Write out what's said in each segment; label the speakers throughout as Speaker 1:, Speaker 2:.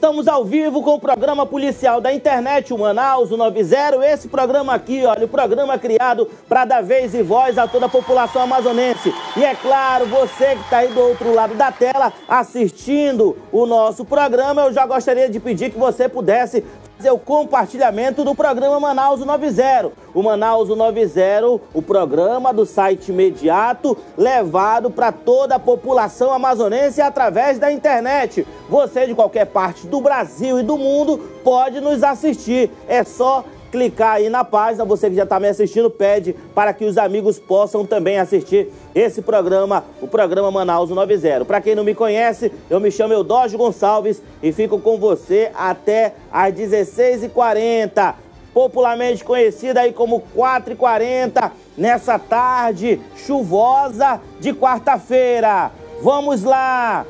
Speaker 1: Estamos ao vivo com o programa policial da internet, o Manaus, o 90. Esse programa aqui, olha, o programa criado para dar vez e voz a toda a população amazonense. E é claro, você que está aí do outro lado da tela assistindo o nosso programa, eu já gostaria de pedir que você pudesse fazer o compartilhamento do programa Manaus 90. O Manaus 90, o programa do site imediato, levado para toda a população amazonense através da internet. Você de qualquer parte do Brasil e do mundo pode nos assistir. É só clicar aí na página, você que já está me assistindo, pede para que os amigos possam também assistir esse programa, o programa Manaus 90. Para quem não me conhece, eu me chamo Eudógio Gonçalves e fico com você até às 16h40, popularmente conhecida aí como 4h40, nessa tarde chuvosa de quarta-feira. Vamos lá!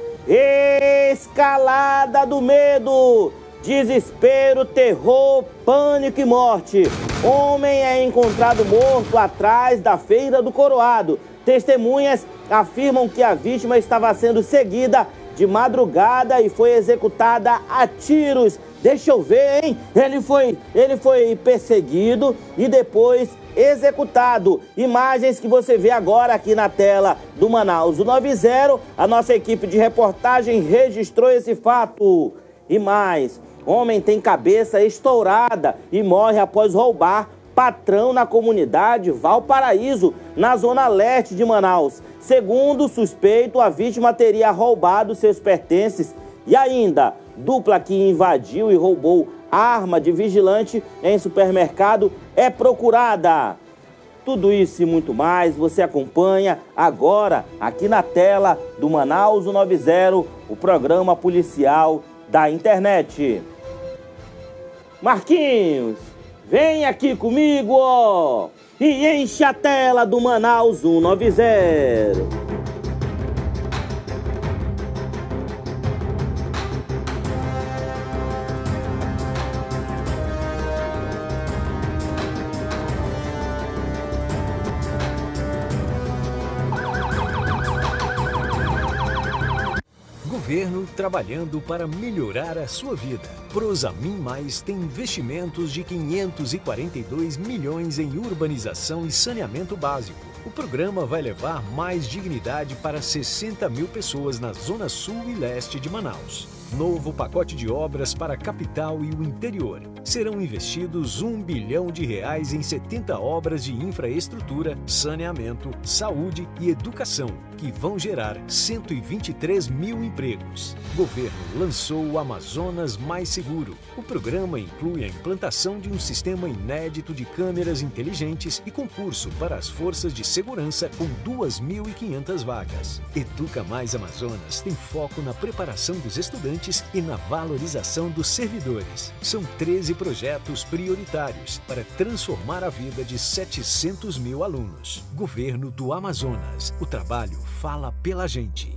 Speaker 1: Escalada do medo! Desespero, terror, pânico e morte. Homem é encontrado morto atrás da feira do Coroado. Testemunhas afirmam que a vítima estava sendo seguida de madrugada e foi executada a tiros. Deixa eu ver, hein? Ele foi, ele foi perseguido e depois executado. Imagens que você vê agora aqui na tela do Manaus 90. A nossa equipe de reportagem registrou esse fato. E mais, Homem tem cabeça estourada e morre após roubar patrão na comunidade Valparaíso, na zona leste de Manaus. Segundo o suspeito, a vítima teria roubado seus pertences e ainda dupla que invadiu e roubou arma de vigilante em supermercado é procurada. Tudo isso e muito mais você acompanha agora aqui na tela do Manaus 90, o programa policial da internet. Marquinhos, vem aqui comigo, ó, e enche a tela do Manaus 190.
Speaker 2: Trabalhando para melhorar a sua vida. Prosamin Mais tem investimentos de 542 milhões em urbanização e saneamento básico. O programa vai levar mais dignidade para 60 mil pessoas na zona sul e leste de Manaus. Novo pacote de obras para a capital e o interior. Serão investidos um bilhão de reais em 70 obras de infraestrutura, saneamento, saúde e educação, que vão gerar 123 mil empregos. Governo lançou o Amazonas Mais Seguro. O programa inclui a implantação de um sistema inédito de câmeras inteligentes e concurso para as forças de segurança com 2.500 vagas. Educa Mais Amazonas tem foco na preparação dos estudantes e na valorização dos servidores. São 13 projetos prioritários para transformar a vida de 700 mil alunos. Governo do Amazonas. O trabalho fala pela gente.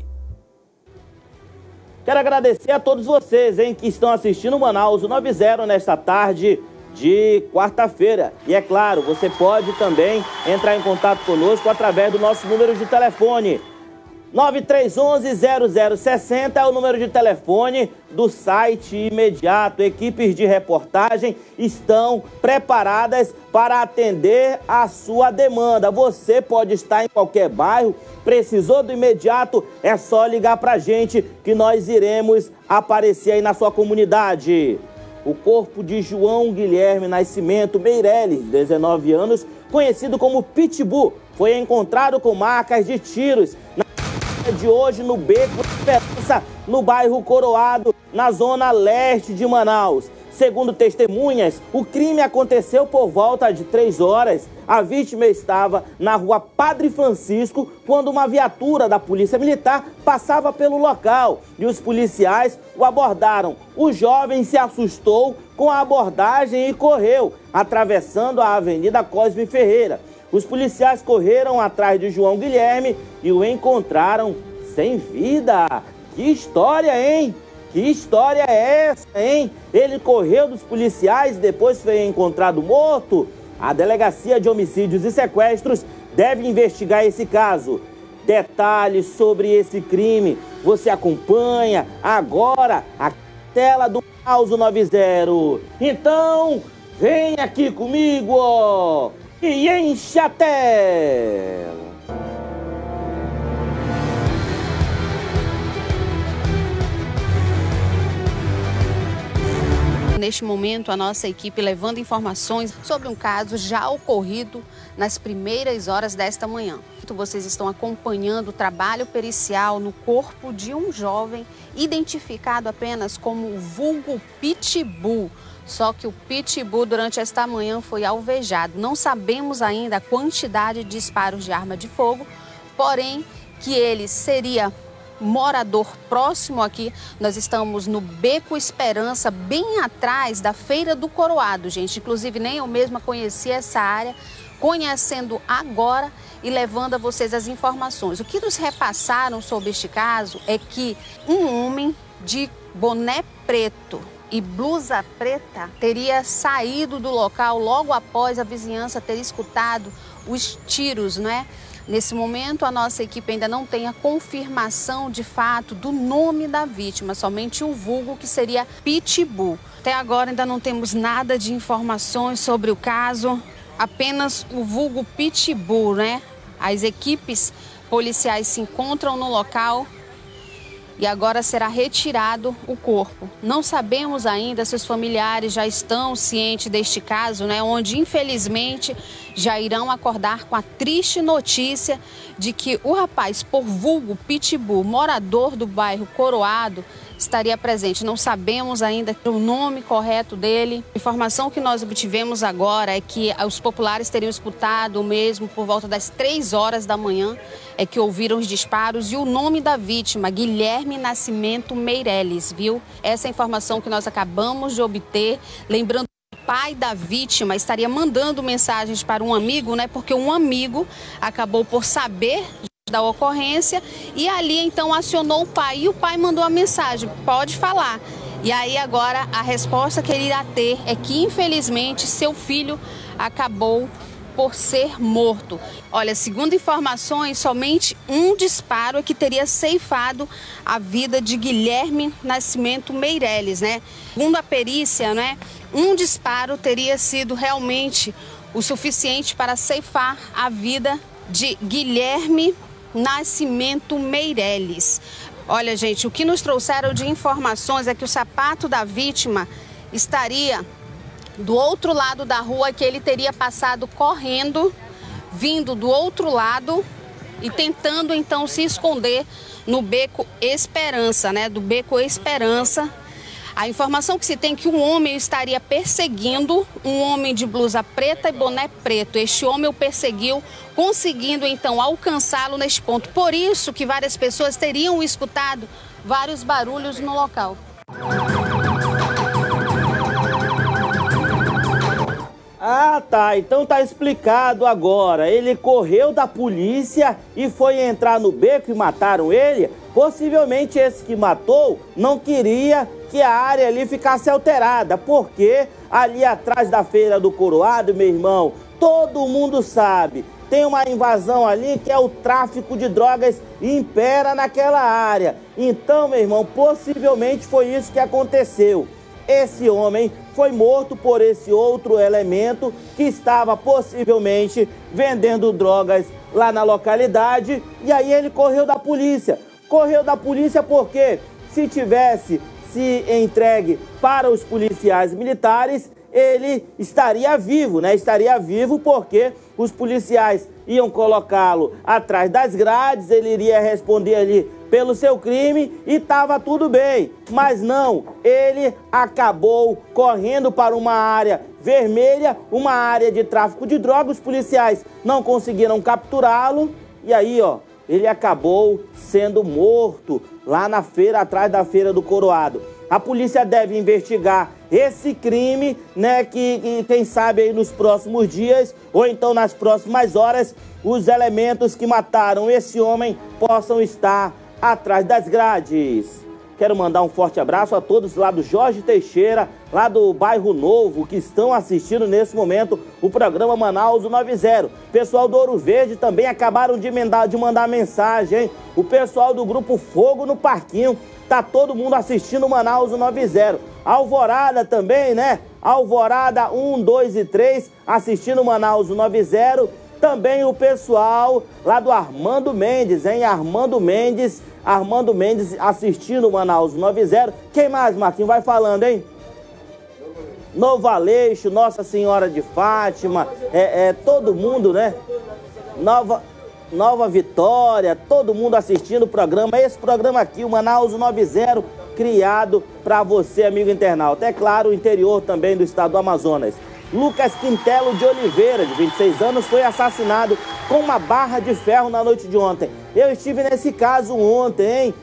Speaker 1: Quero agradecer a todos vocês hein, que estão assistindo o Manaus 90 nesta tarde de quarta-feira. E é claro, você pode também entrar em contato conosco através do nosso número de telefone 9311-0060 é o número de telefone do site imediato. Equipes de reportagem estão preparadas para atender a sua demanda. Você pode estar em qualquer bairro, precisou do imediato, é só ligar para a gente que nós iremos aparecer aí na sua comunidade. O corpo de João Guilherme Nascimento Meirelles, 19 anos, conhecido como Pitbull, foi encontrado com marcas de tiros de hoje no Beco Esperança, no bairro Coroado, na zona leste de Manaus. Segundo testemunhas, o crime aconteceu por volta de três horas. A vítima estava na rua Padre Francisco quando uma viatura da Polícia Militar passava pelo local e os policiais o abordaram. O jovem se assustou com a abordagem e correu, atravessando a Avenida Cosme Ferreira. Os policiais correram atrás de João Guilherme e o encontraram sem vida. Que história, hein? Que história é essa, hein? Ele correu dos policiais e depois foi encontrado morto. A Delegacia de Homicídios e Sequestros deve investigar esse caso. Detalhes sobre esse crime você acompanha agora aqui tela do Caos 90. Então, vem aqui comigo, ó, e enche a tela.
Speaker 3: Neste momento, a nossa equipe levando informações sobre um caso já ocorrido nas primeiras horas desta manhã. Vocês estão acompanhando o trabalho pericial no corpo de um jovem identificado apenas como vulgo Pitbull. Só que o Pitbull, durante esta manhã, foi alvejado. Não sabemos ainda a quantidade de disparos de arma de fogo, porém que ele seria morador próximo aqui. Nós estamos no Beco Esperança, bem atrás da Feira do Coroado, gente. Inclusive, nem eu mesma conhecia essa área, conhecendo agora e levando a vocês as informações. O que nos repassaram sobre este caso é que um homem de boné preto e blusa preta teria saído do local logo após a vizinhança ter escutado os tiros, né? Nesse momento, a nossa equipe ainda não tem a confirmação de fato do nome da vítima, somente um vulgo que seria Pitbull. Até agora ainda não temos nada de informações sobre o caso, apenas o vulgo Pitbull, né? As equipes policiais se encontram no local e agora será retirado o corpo. Não sabemos ainda se os familiares já estão cientes deste caso, né, onde infelizmente já irão acordar com a triste notícia de que o rapaz por vulgo Pitbull, morador do bairro Coroado, estaria presente. Não sabemos ainda o nome correto dele. A informação que nós obtivemos agora é que os populares teriam escutado mesmo por volta das três horas da manhã, é que ouviram os disparos e o nome da vítima, Guilherme Nascimento Meirelles, viu? Essa é informação que nós acabamos de obter. Lembrando o pai da vítima estaria mandando mensagens para um amigo, né? Porque um amigo acabou por saber da ocorrência e ali então acionou o pai e o pai mandou a mensagem: pode falar. E aí agora a resposta que ele irá ter é que infelizmente seu filho acabou por ser morto. Olha, segundo informações, somente um disparo é que teria ceifado a vida de Guilherme Nascimento Meirelles, né? Segundo a perícia, né, um disparo teria sido realmente o suficiente para ceifar a vida de Guilherme Nascimento Meirelles. Olha, gente, o que nos trouxeram de informações é que o sapato da vítima estaria do outro lado da rua, que ele teria passado correndo, vindo do outro lado e tentando então se esconder no beco Esperança, né? Do beco Esperança, a informação que se tem é que um homem estaria perseguindo um homem de blusa preta e boné preto. Este homem o perseguiu, conseguindo então alcançá-lo neste ponto. Por isso que várias pessoas teriam escutado vários barulhos no local.
Speaker 1: Ah, tá. Então tá explicado agora. Ele correu da polícia e foi entrar no beco e mataram ele? Possivelmente esse que matou não queria que a área ali ficasse alterada, porque ali atrás da feira do Coroado, meu irmão, todo mundo sabe, tem uma invasão ali que é o tráfico de drogas impera naquela área. Então, meu irmão, possivelmente foi isso que aconteceu. Esse homem foi morto por esse outro elemento que estava possivelmente vendendo drogas lá na localidade e aí ele correu da polícia. Correu da polícia porque se tivesse se entregue para os policiais militares, ele estaria vivo, né? Estaria vivo porque os policiais iam colocá-lo atrás das grades, ele iria responder ali pelo seu crime e estava tudo bem. Mas não, ele acabou correndo para uma área vermelha, uma área de tráfico de drogas. Os policiais não conseguiram capturá-lo e aí, ó, ele acabou sendo morto lá na feira, atrás da feira do Coroado. A polícia deve investigar esse crime, né? Que, que, quem sabe aí nos próximos dias ou então nas próximas horas, os elementos que mataram esse homem possam estar atrás das grades. Quero mandar um forte abraço a todos lá do Jorge Teixeira, lá do bairro Novo, que estão assistindo nesse momento o programa Manaus 90. Pessoal do Ouro Verde também acabaram de, de mandar mensagem, hein? O pessoal do grupo Fogo no Parquinho, tá todo mundo assistindo o Manaus 90. Alvorada também, né? Alvorada 1, 2 e 3, assistindo o Manaus 90. Também o pessoal lá do Armando Mendes, hein? Armando Mendes, Armando Mendes assistindo o Manaus 90. Quem mais, Marquinhos? Vai falando, hein? Novo Aleixo, Nossa Senhora de Fátima, é, é todo mundo, né? Nova, Nova Vitória, todo mundo assistindo o programa. Esse programa aqui, o Manaus 90, criado para você, amigo internauta. É claro, o interior também do estado do Amazonas. Lucas Quintelo de Oliveira, de 26 anos, foi assassinado com uma barra de ferro na noite de ontem. Eu estive nesse caso ontem, hein?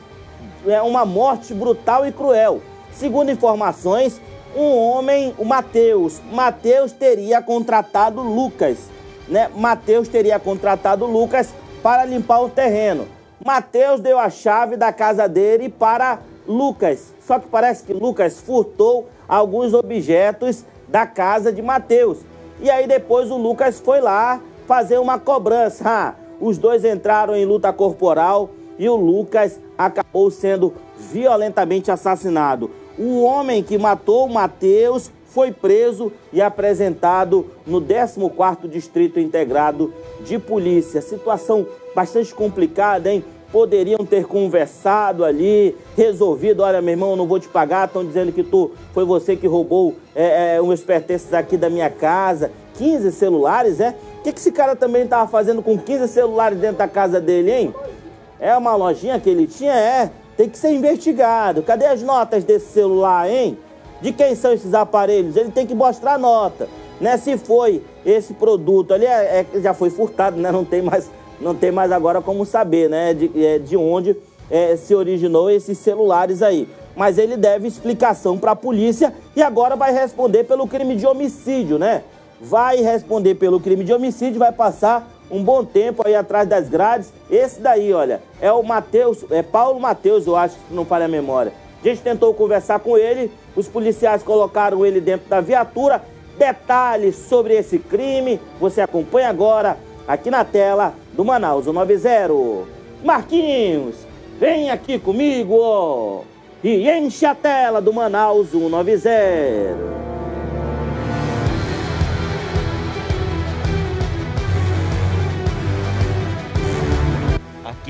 Speaker 1: É uma morte brutal e cruel. Segundo informações, um homem, o Matheus, Matheus teria contratado Lucas, né? Matheus teria contratado Lucas para limpar o terreno. Matheus deu a chave da casa dele para Lucas. Só que parece que Lucas furtou alguns objetos da casa de Mateus. E aí depois o Lucas foi lá fazer uma cobrança. Os dois entraram em luta corporal e o Lucas acabou sendo violentamente assassinado. O homem que matou Mateus foi preso e apresentado no 14º Distrito Integrado de Polícia. Situação bastante complicada, hein? poderiam ter conversado ali, resolvido, olha, meu irmão, não vou te pagar, estão dizendo que tu foi você que roubou é, é, meus pertences aqui da minha casa. 15 celulares, é? O que, que esse cara também estava fazendo com 15 celulares dentro da casa dele, hein? É uma lojinha que ele tinha? É. Tem que ser investigado. Cadê as notas desse celular, hein? De quem são esses aparelhos? Ele tem que mostrar a nota, né? Se foi esse produto ali, é, é, já foi furtado, né? Não tem mais não tem mais agora como saber, né, de, é, de onde é, se originou esses celulares aí. Mas ele deve explicação para a polícia e agora vai responder pelo crime de homicídio, né? Vai responder pelo crime de homicídio, vai passar um bom tempo aí atrás das grades. Esse daí, olha, é o Matheus, é Paulo Matheus, eu acho, que não falha a memória. A gente tentou conversar com ele, os policiais colocaram ele dentro da viatura. Detalhes sobre esse crime, você acompanha agora aqui na tela do Manaus 90. Marquinhos, vem aqui comigo ó, e enche a tela do Manaus 190.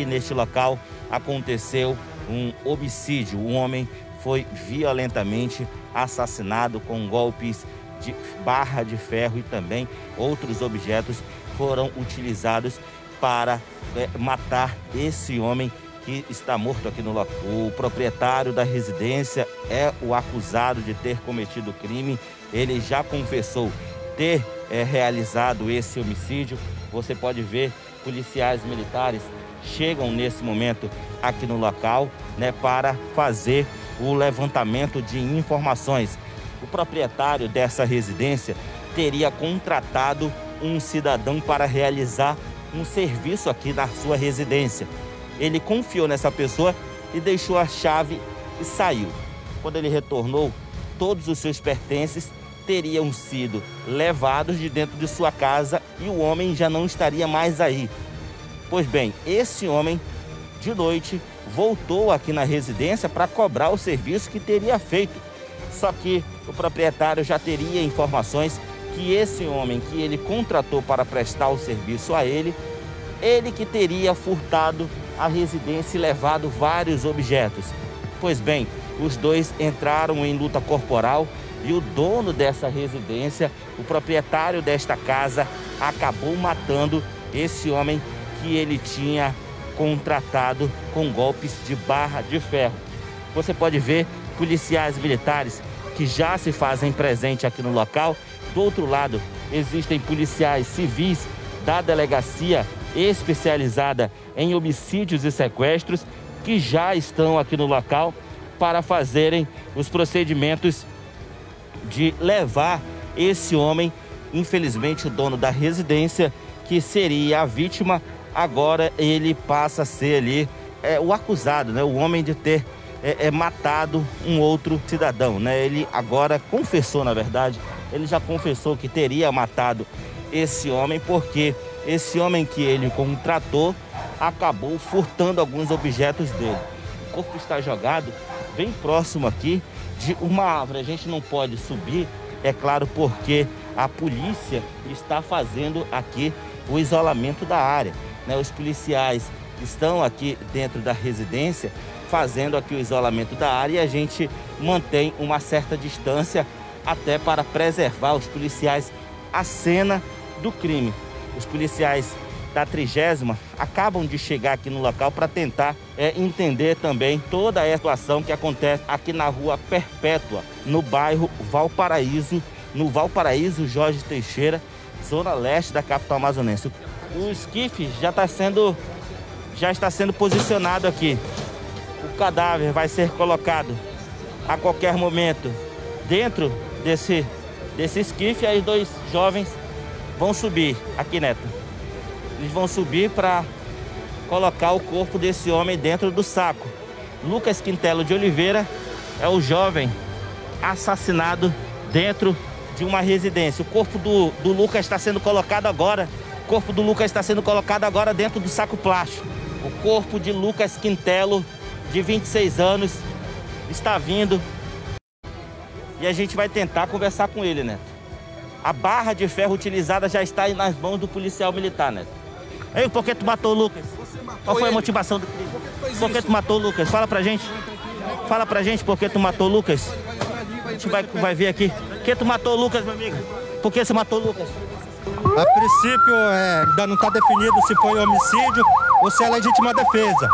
Speaker 1: Aqui neste local aconteceu um homicídio. Um homem foi violentamente assassinado com golpes de barra de ferro e também outros objetos foram utilizados para é, matar esse homem que está morto aqui no local. O proprietário da residência é o acusado de ter cometido o crime. Ele já confessou ter é, realizado esse homicídio. Você pode ver policiais militares chegam nesse momento aqui no local, né, para fazer o levantamento de informações. O proprietário dessa residência teria contratado um cidadão para realizar um serviço aqui na sua residência. Ele confiou nessa pessoa e deixou a chave e saiu. Quando ele retornou, todos os seus pertences teriam sido levados de dentro de sua casa e o homem já não estaria mais aí. Pois bem, esse homem de noite voltou aqui na residência para cobrar o serviço que teria feito. Só que o proprietário já teria informações que esse homem que ele contratou para prestar o serviço a ele, ele que teria furtado a residência e levado vários objetos. Pois bem, os dois entraram em luta corporal e o dono dessa residência, o proprietário desta casa, acabou matando esse homem que ele tinha contratado com golpes de barra de ferro. Você pode ver policiais militares que já se fazem presente aqui no local do outro lado, existem policiais civis da delegacia especializada em homicídios e sequestros que já estão aqui no local para fazerem os procedimentos de levar esse homem, infelizmente o dono da residência, que seria a vítima, agora ele passa a ser ali é, o acusado, né? o homem de ter é, é, matado um outro cidadão, né? Ele agora confessou, na verdade, ele já confessou que teria matado esse homem porque esse homem que ele contratou acabou furtando alguns objetos dele. O corpo está jogado bem próximo aqui de uma árvore. A gente não pode subir, é claro, porque a polícia está fazendo aqui o isolamento da área. Né? Os policiais estão aqui dentro da residência fazendo aqui o isolamento da área e a gente mantém uma certa distância até para preservar os policiais a cena do crime. Os policiais da trigésima acabam de chegar aqui no local para tentar é, entender também toda a situação que acontece aqui na rua Perpétua, no bairro Valparaíso, no Valparaíso Jorge Teixeira, zona leste da capital amazonense. O esquife já está sendo já está sendo posicionado aqui. O cadáver vai ser colocado a qualquer momento dentro desse, desse esquife. Aí dois jovens vão subir aqui, Neto. Eles vão subir para colocar o corpo desse homem dentro do saco. Lucas Quintelo de Oliveira é o jovem assassinado dentro de uma residência. O corpo do, do Lucas está sendo colocado agora. O corpo do Lucas está sendo colocado agora dentro do saco plástico. O corpo de Lucas Quintelo, de 26 anos, está vindo. E a gente vai tentar conversar com ele, né? A barra de ferro utilizada já está nas mãos do policial militar, né? Ei, por que tu matou o Lucas? Qual foi a motivação do crime? Por que tu matou o Lucas? Fala pra gente. Fala pra gente por que tu matou o Lucas. A gente vai, vai ver aqui. Por que tu matou o Lucas, meu amigo? Por que você matou o Lucas?
Speaker 4: A princípio, é, ainda não está definido se foi homicídio ou se é legítima defesa.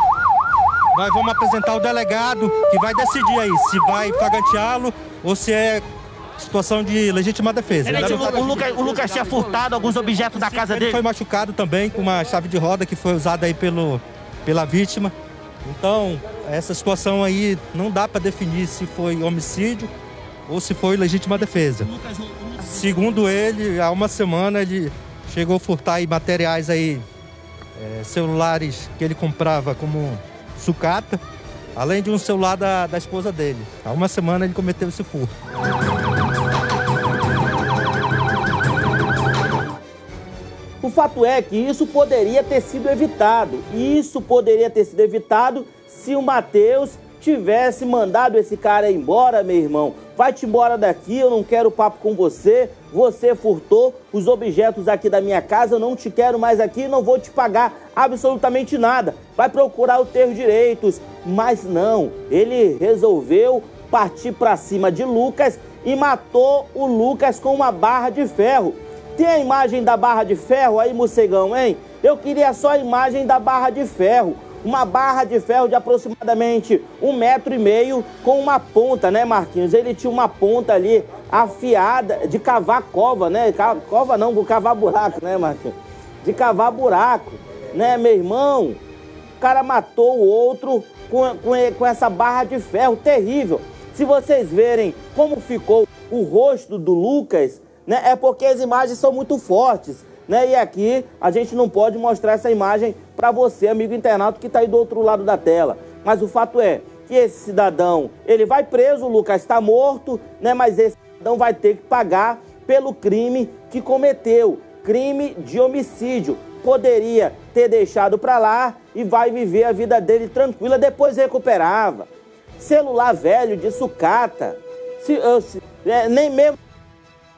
Speaker 4: Nós vamos apresentar o delegado que vai decidir aí se vai flaganteá-lo ou se é situação de legítima defesa.
Speaker 1: Ele, o, tá o, Lucas, o Lucas tinha furtado alguns objetos da casa
Speaker 4: ele
Speaker 1: dele?
Speaker 4: Ele foi machucado também com uma chave de roda que foi usada aí pelo, pela vítima. Então, essa situação aí não dá para definir se foi homicídio ou se foi legítima defesa. Segundo ele, há uma semana ele chegou a furtar aí materiais aí, é, celulares que ele comprava como sucata, além de um celular da, da esposa dele. Há uma semana ele cometeu esse furto.
Speaker 1: O fato é que isso poderia ter sido evitado. Isso poderia ter sido evitado se o Matheus tivesse mandado esse cara embora, meu irmão. Vai-te embora daqui, eu não quero papo com você. Você furtou os objetos aqui da minha casa, eu não te quero mais aqui, não vou te pagar absolutamente nada. Vai procurar os teus direitos. Mas não, ele resolveu partir para cima de Lucas e matou o Lucas com uma barra de ferro. Tem a imagem da barra de ferro aí, morcegão, hein? Eu queria só a imagem da barra de ferro. Uma barra de ferro de aproximadamente um metro e meio com uma ponta, né, Marquinhos? Ele tinha uma ponta ali afiada de cavar cova, né? Cova não, cavar buraco, né, Marquinhos? De cavar buraco, né, meu irmão? O cara matou o outro com, com, com essa barra de ferro terrível. Se vocês verem como ficou o rosto do Lucas, né, é porque as imagens são muito fortes. Né? E aqui a gente não pode mostrar essa imagem para você, amigo internauta, que está aí do outro lado da tela. Mas o fato é que esse cidadão, ele vai preso, o Lucas está morto, né? mas esse cidadão vai ter que pagar pelo crime que cometeu, crime de homicídio. Poderia ter deixado para lá e vai viver a vida dele tranquila, depois recuperava celular velho de sucata. Se, se, é, nem mesmo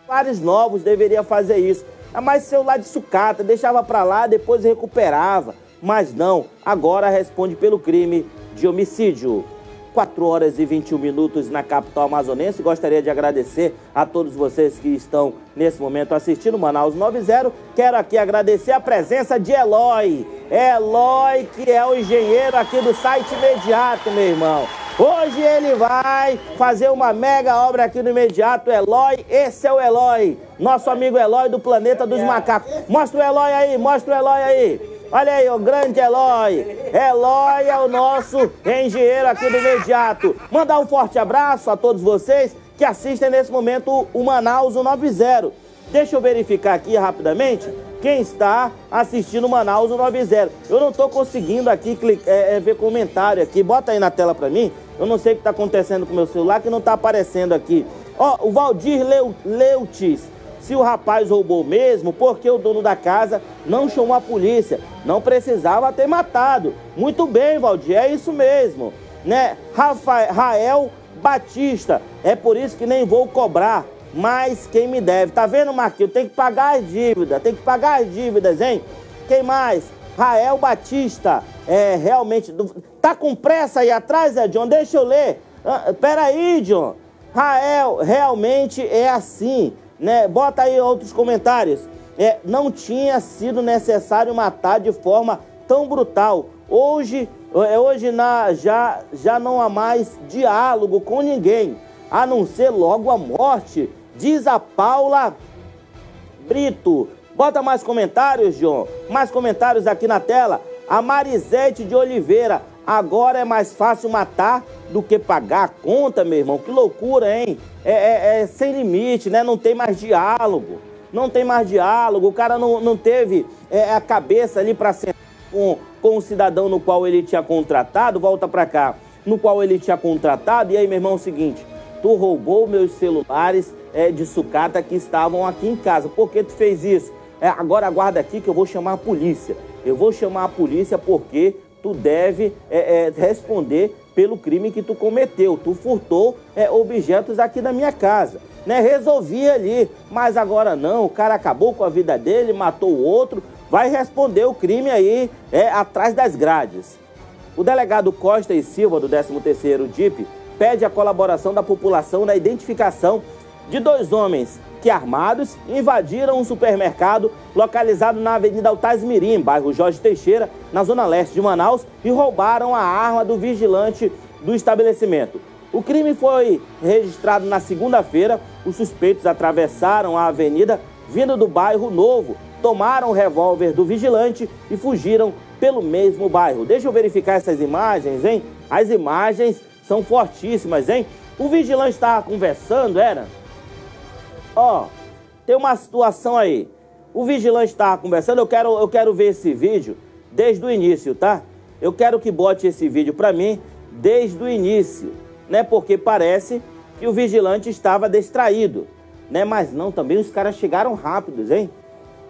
Speaker 1: celulares novos deveria fazer isso. É mais celular de sucata, deixava para lá, depois recuperava. Mas não, agora responde pelo crime de homicídio. 4 horas e 21 minutos na capital amazonense. Gostaria de agradecer a todos vocês que estão nesse momento assistindo Manaus 90. Quero aqui agradecer a presença de Eloy. Eloy, que é o engenheiro aqui do site imediato, meu irmão. Hoje ele vai fazer uma mega obra aqui no imediato, Eloy. Esse é o Eloy, nosso amigo Eloy do Planeta dos Macacos. Mostra o Eloy aí, mostra o Eloy aí. Olha aí, o grande Eloy. Eloy é o nosso engenheiro aqui do imediato. Mandar um forte abraço a todos vocês que assistem nesse momento o Manaus 90. Deixa eu verificar aqui rapidamente quem está assistindo Manaus 90. Eu não estou conseguindo aqui é, é, ver comentário aqui. Bota aí na tela para mim Eu não sei o que está acontecendo com o meu celular que não está aparecendo aqui. Ó, o Valdir Leu, Leutes. Se o rapaz roubou mesmo, porque o dono da casa não chamou a polícia? Não precisava ter matado. Muito bem, Valdir, é isso mesmo. Né? Rafael, Rael Batista. É por isso que nem vou cobrar. Mas quem me deve? Tá vendo, Marquinhos? Tem que pagar as dívidas. Tem que pagar as dívidas, hein? Quem mais? Rael Batista. É, realmente. Tá com pressa aí atrás, é, John? Deixa eu ler. Ah, peraí, John. Rael, realmente é assim, né? Bota aí outros comentários. É, não tinha sido necessário matar de forma tão brutal. Hoje, é, hoje na, já, já não há mais diálogo com ninguém, a não ser logo a morte, diz a Paula Brito. Bota mais comentários, João. Mais comentários aqui na tela. A Marisete de Oliveira. Agora é mais fácil matar do que pagar a conta, meu irmão. Que loucura, hein? É, é, é sem limite, né? Não tem mais diálogo. Não tem mais diálogo. O cara não, não teve é, a cabeça ali para sentar com, com o cidadão no qual ele tinha contratado. Volta para cá. No qual ele tinha contratado. E aí, meu irmão, é o seguinte. Tu roubou meus celulares é, de sucata que estavam aqui em casa. Por que tu fez isso? É, agora aguarda aqui que eu vou chamar a polícia. Eu vou chamar a polícia porque tu deve é, é, responder pelo crime que tu cometeu. Tu furtou é, objetos aqui da minha casa. Né? Resolvi ali, mas agora não. O cara acabou com a vida dele, matou o outro. Vai responder o crime aí é, atrás das grades. O delegado Costa e Silva, do 13º DIP, pede a colaboração da população na identificação de dois homens que armados invadiram um supermercado localizado na Avenida Altaz Mirim, bairro Jorge Teixeira, na zona leste de Manaus, e roubaram a arma do vigilante do estabelecimento. O crime foi registrado na segunda-feira. Os suspeitos atravessaram a avenida vindo do bairro Novo, tomaram o revólver do vigilante e fugiram pelo mesmo bairro. Deixa eu verificar essas imagens, hein? As imagens são fortíssimas, hein? O vigilante estava conversando, era? Ó, tem uma situação aí. O vigilante estava conversando, eu quero, eu quero ver esse vídeo desde o início, tá? Eu quero que bote esse vídeo para mim desde o início, né? Porque parece que o vigilante estava distraído, né? Mas não, também os caras chegaram rápidos, hein?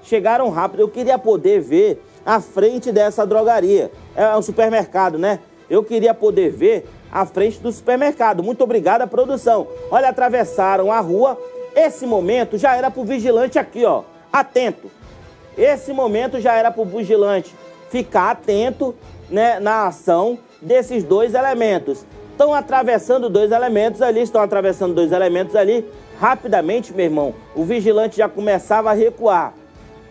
Speaker 1: Chegaram rápido. Eu queria poder ver a frente dessa drogaria. É um supermercado, né? Eu queria poder ver a frente do supermercado. Muito obrigado à produção. Olha, atravessaram a rua esse momento já era para o vigilante aqui, ó, atento. Esse momento já era para o vigilante ficar atento né, na ação desses dois elementos. Estão atravessando dois elementos ali, estão atravessando dois elementos ali. Rapidamente, meu irmão, o vigilante já começava a recuar.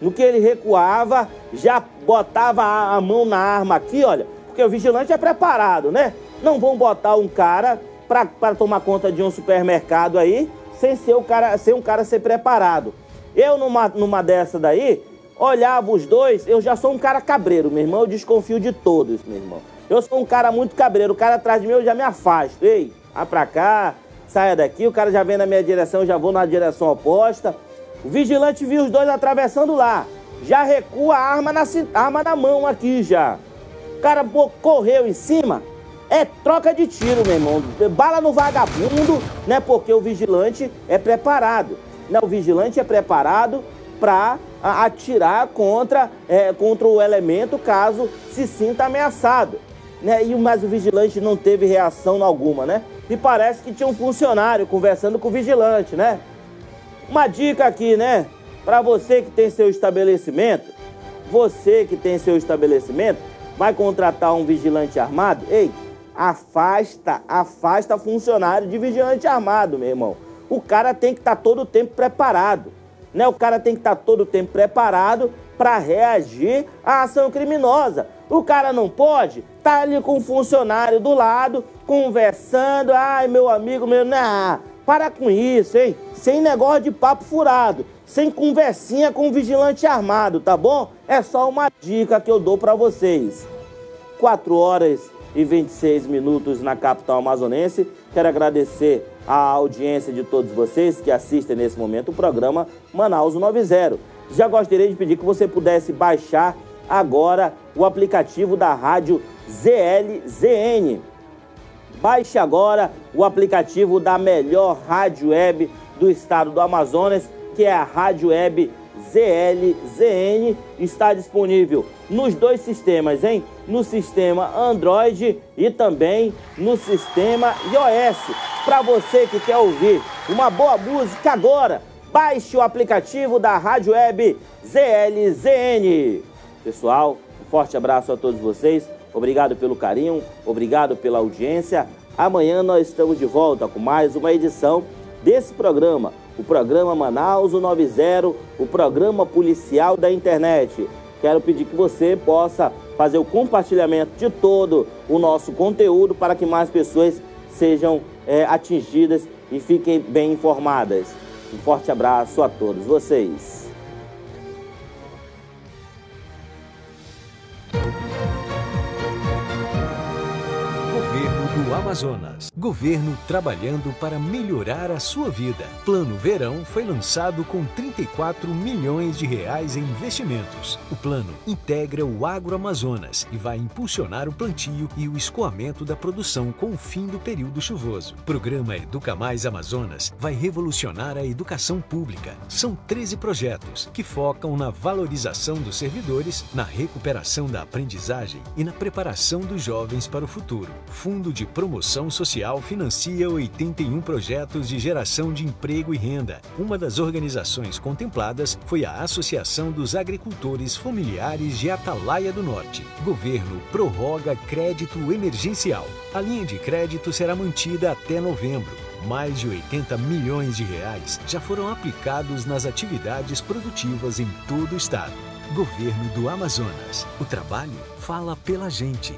Speaker 1: No que ele recuava, já botava a mão na arma aqui, olha, porque o vigilante é preparado, né? Não vão botar um cara para tomar conta de um supermercado aí sem ser, o cara, sem um cara ser preparado. Eu, numa, numa dessa daí, olhava os dois, eu já sou um cara cabreiro, meu irmão, eu desconfio de todos, meu irmão. Eu sou um cara muito cabreiro, o cara atrás de mim eu já me afasto. Ei, vá pra cá, saia daqui, o cara já vem na minha direção, eu já vou na direção oposta. O vigilante viu os dois atravessando lá. Já recua a arma na, arma na mão aqui já. O cara correu em cima, é troca de tiro, meu irmão. Bala no vagabundo, né? Porque o vigilante é preparado. Né? O vigilante é preparado para atirar contra, é, contra o elemento caso se sinta ameaçado. Né? E, mas o vigilante não teve reação alguma, né? E parece que tinha um funcionário conversando com o vigilante, né? Uma dica aqui, né? Para você que tem seu estabelecimento, você que tem seu estabelecimento, vai contratar um vigilante armado, ei, afasta, afasta funcionário de vigilante armado, meu irmão. O cara tem que estar tá todo o tempo preparado, né? O cara tem que estar tá todo o tempo preparado para reagir à ação criminosa. O cara não pode estar tá ali com o funcionário do lado, conversando, ai, meu amigo, meu, não, para com isso, hein? Sem negócio de papo furado, sem conversinha com o vigilante armado, tá bom? É só uma dica que eu dou para vocês. Quatro horas e 26 minutos na capital amazonense. Quero agradecer a audiência de todos vocês que assistem nesse momento o programa Manaus 90. Já gostaria de pedir que você pudesse baixar agora o aplicativo da rádio ZLZN. Baixe agora o aplicativo da melhor rádio web do estado do Amazonas, que é a Rádio Web ZLZN. Está disponível nos dois sistemas, hein? No sistema Android e também no sistema iOS. Para você que quer ouvir uma boa música agora, baixe o aplicativo da Rádio Web ZLZN. Pessoal, um forte abraço a todos vocês. Obrigado pelo carinho, obrigado pela audiência. Amanhã nós estamos de volta com mais uma edição desse programa, o programa Manaus 90, o programa policial da internet. Quero pedir que você possa fazer o compartilhamento de todo o nosso conteúdo para que mais pessoas sejam é, atingidas e fiquem bem informadas. Um forte abraço a todos vocês.
Speaker 2: Amazonas. Governo trabalhando para melhorar a sua vida. Plano Verão foi lançado com 34 milhões de reais em investimentos. O plano integra o agroamazonas e vai impulsionar o plantio e o escoamento da produção com o fim do período chuvoso. O programa Educa Mais Amazonas vai revolucionar a educação pública. São 13 projetos que focam na valorização dos servidores, na recuperação da aprendizagem e na preparação dos jovens para o futuro. Fundo de Promoção Social financia 81 projetos de geração de emprego e renda. Uma das organizações contempladas foi a Associação dos Agricultores Familiares de Atalaia do Norte. Governo prorroga crédito emergencial. A linha de crédito será mantida até novembro. Mais de 80 milhões de reais já foram aplicados nas atividades produtivas em todo o estado. Governo do Amazonas. O trabalho fala pela gente.